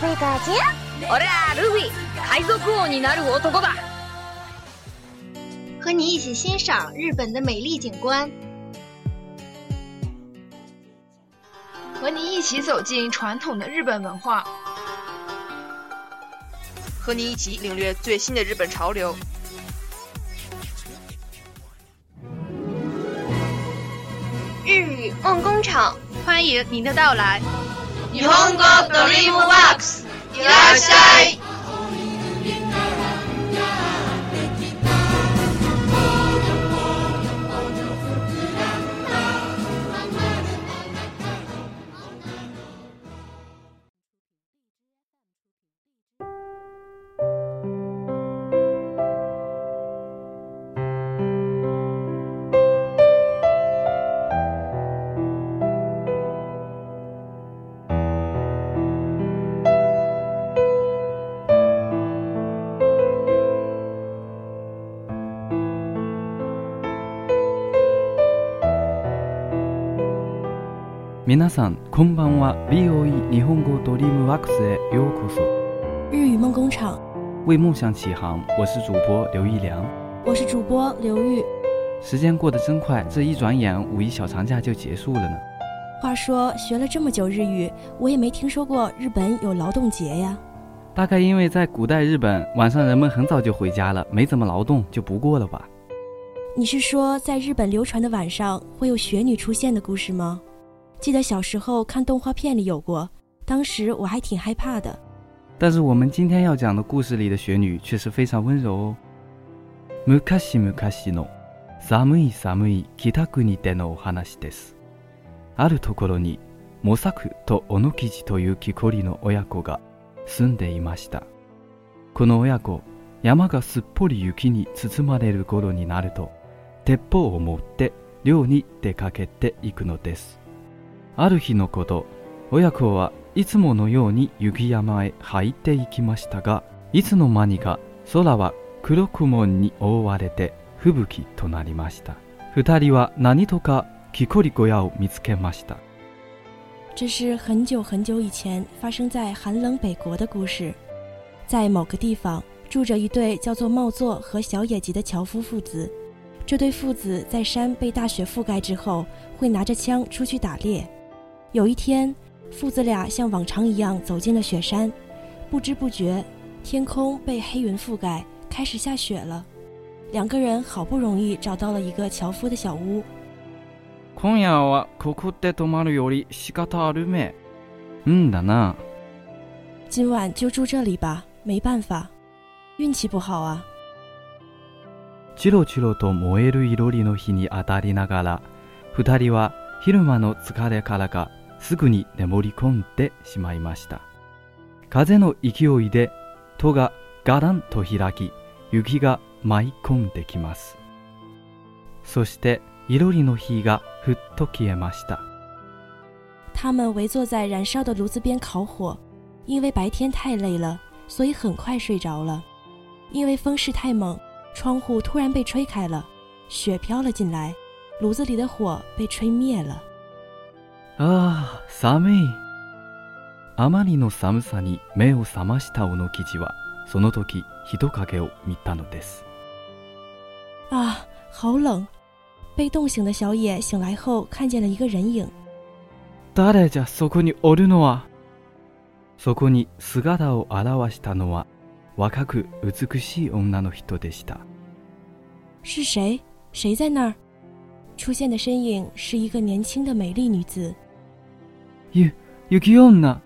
帅哥，姐！我来，鲁比，海贼王になる男だ。和你一起欣赏日本的美丽景观，和你一起走进传统的日本文化，和你一起领略最新的日本潮流。日语梦工厂，欢迎您的到来。日本語ドリームワークスいらっしゃい皆さん、こんばんは。BOE 日语梦工厂为梦想起航，我是主播刘一良。我是主播刘玉。时间过得真快，这一转眼五一小长假就结束了呢。话说，学了这么久日语，我也没听说过日本有劳动节呀。大概因为在古代日本，晚上人们很早就回家了，没怎么劳动，就不过了吧。你是说，在日本流传的晚上会有雪女出现的故事吗？记得小时候看动画片里有过，当时我还挺害怕的。但是我们今天要讲的故事里的雪女却是非常温柔哦。昔昔の寒い寒い北国にてのお話です。あるところに、モサクとオノキジという木こりの親子が住んでいました。この親子、山がすっぽり雪に包まれる頃になると、鉄棒を持って寮に出かけていくのです。ある日のこと親子はいつものように雪山へ入っていきましたがいつの間にか空は黒雲に覆われて吹雪となりました2人は何とか木こり小屋を見つけました这是很久很久以前发生在寒冷北国的故事。在某个地方住着一对叫做茂作和小野吉的樵夫父子。这对父子在山被大雪覆盖之后，会拿着枪出去打猎。有一天，父子俩像往常一样走进了雪山，不知不觉，天空被黑云覆盖，开始下雪了。两个人好不容易找到了一个樵夫的小屋。嗯，达娜，今晚就住这里吧。没办法，运气不好啊。两人是疲倦的，累了。すぐに眠り込んでしまいました風の勢いで戸がガランと開き雪が舞い込んできますそしていろりの火がふっと消えました他们围坐在燃烧的炉子边烤火，因为白天太累了，所以很快睡着了。因为风势太猛，窗户突然被吹开了，雪飘了进来，炉子里的火被吹灭了。ああ、寒い。あまりの寒さに目を覚ました小野地は、その時、人影を見たのです。あ、好冷！被冻醒的小野醒来后，看见了一个人影。誰じゃそこにおるのは。そこに姿を現したのは若く美しい女の人でした。是谁？谁在那儿？出现的身影是一个年轻的美丽女子。ゆ、雪女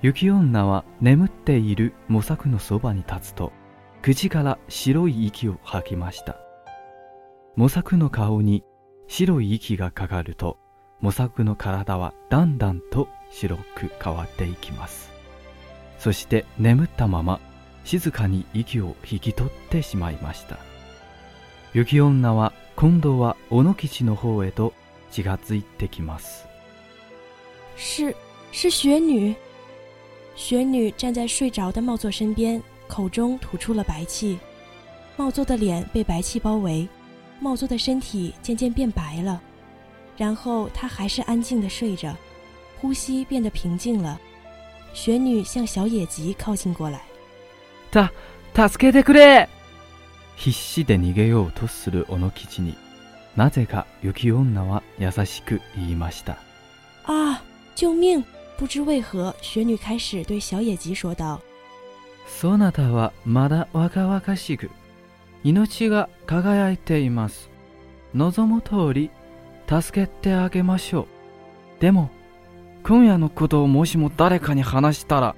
雪女は眠っている模索のそばに立つと、口から白い息を吐きました。模索の顔に白い息がかかると、模索の体はだんだんと白く変わっていきます。そして眠ったまま静かに息を引き取ってしまいました。雪女は今度は小野吉の方へと血がついてきます。是，是雪女。雪女站在睡着的茂作身边，口中吐出了白气。茂作的脸被白气包围，茂作的身体渐渐变白了。然后他还是安静的睡着，呼吸变得平静了。雪女向小野吉靠近过来。必死で逃げようとする小野吉に、なぜか雪女は優しく言いました。啊。救命！”不知为何，雪女开始对小野吉说道：“そなたはまだ若々しく、命が輝いています。望む通り助けてあげましょう。でも、今夜のことをもしも誰かに話したら、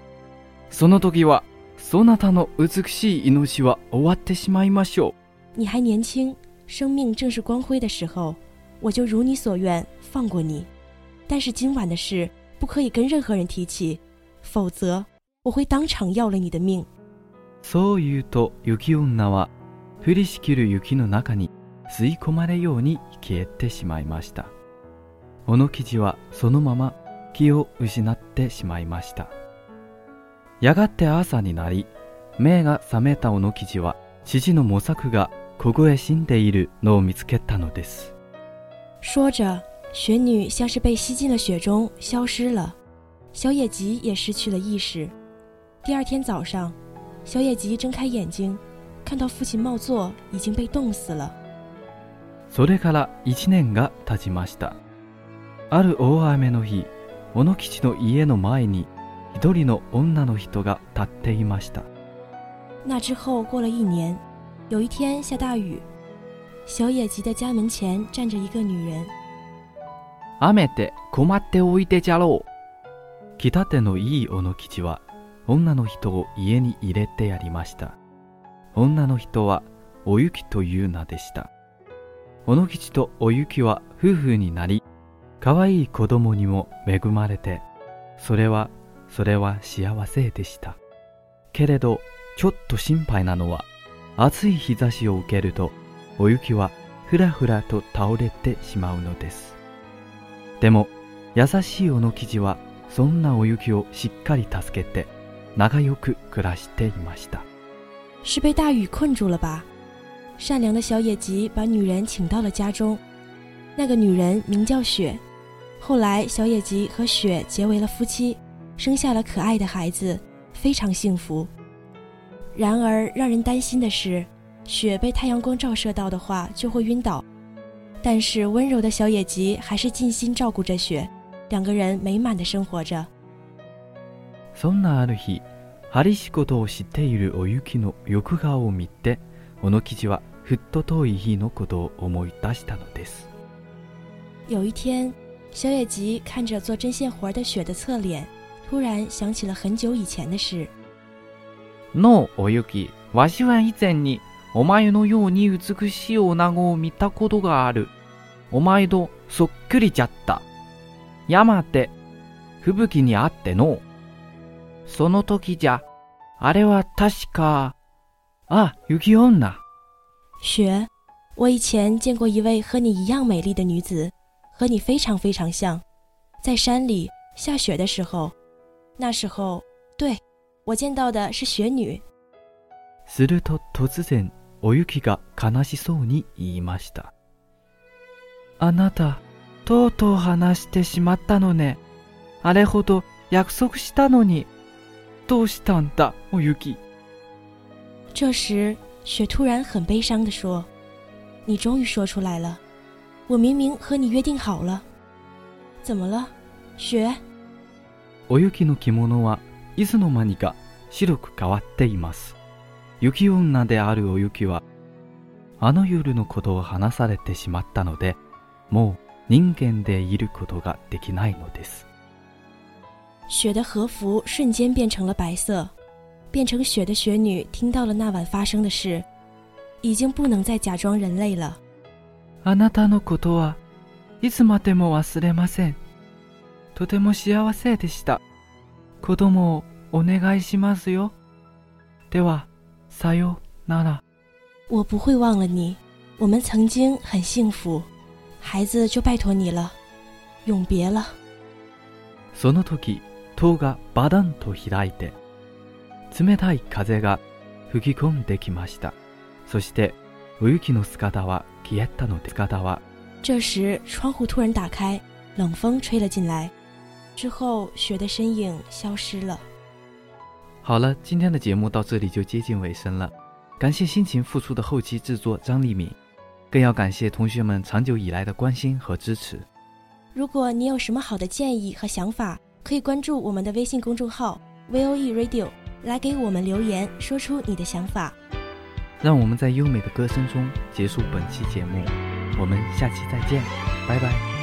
その時はそなたの美しい命は終わってしまいましょう。”你还年轻，生命正是光辉的时候，我就如你所愿，放过你。但是今晚的事不可以跟任何人提起，否则我会当场要了你的命。そう言うと雪女は降りしきる雪の中に吸い込まれように消えてしまいました。小野記事はそのまま気を失ってしまいました。やがて朝になり、目が覚めた小野記事は父の模索が凍え死んでいるのを見つけたのです。说着，雪女像是被吸进了雪中，消失了。小野吉也失去了意识。第二天早上，小野吉睁开眼睛，看到父亲茂作已经被冻死了。那之后过了一年，有一天下大雨，小野吉的家门前站着一个女人。雨で困っておいてじゃろう。来たてのいい小野吉は、女の人を家に入れてやりました。女の人は、おゆきという名でした。小野吉とおゆきは夫婦になり、可愛い子供にも恵まれて、それは、それは幸せでした。けれど、ちょっと心配なのは、暑い日差しを受けると、おゆきはふらふらと倒れてしまうのです。でも優しいおの記事はそんなお雪をしっかり助けて長く暮らしていました。是被大雨困住了吧？善良的小野吉把女人请到了家中。那个女人名叫雪。后来小野吉和雪结为了夫妻，生下了可爱的孩子，非常幸福。然而让人担心的是，雪被太阳光照射到的话就会晕倒。但是温柔的小野吉还是尽心照顾着雪，两个人美满的生活着。有一天，小野吉看着做针线活的雪的侧脸，突然想起了很久以前的事。哦，雪，我是以前你像你一样美丽的女人。お前どそっくりじゃった。やまて、吹雪にあっての。その時じゃ、あれは確か、あ、雪女。雪，我以前见过一位和你一样美丽的女子，和你非常非常像，在山里下雪的时候，那时候，对我见到的是雪女。すると突然、お雪が悲しそうに言いました。あなた、とうとう話してしまったのね。あれほど約束したのに。どうしたんだ、おゆき。这时，雪突然很悲伤地说：“你终于说出来了，我明明和你约定好了。怎么了，雪？”おゆきの着物はいつの間にか白く変わっています。雪女であるおゆきは、あの夜のことを話されてしまったので、もう人間でいることができないのです。雪的和服瞬间变成了白色，变成雪的雪女听到了那晚发生的事，已经不能再假装人类了。あなたのことはいつまでも忘れません。とても幸せでした。子供をお願いしますよ。では、さよなら。我不会忘了你。我们曾经很幸福。孩子就拜托你了，永别了。その時、き、がバダンと開いて、冷たい風が吹き込んできました。そして、雪の姿は消えたのです。这时，窗户突然打开，冷风吹了进来，之后雪的身影消失了。好了，今天的节目到这里就接近尾声了，感谢辛勤付出的后期制作张立敏。更要感谢同学们长久以来的关心和支持。如果你有什么好的建议和想法，可以关注我们的微信公众号 V O E Radio 来给我们留言，说出你的想法。让我们在优美的歌声中结束本期节目，我们下期再见，拜拜。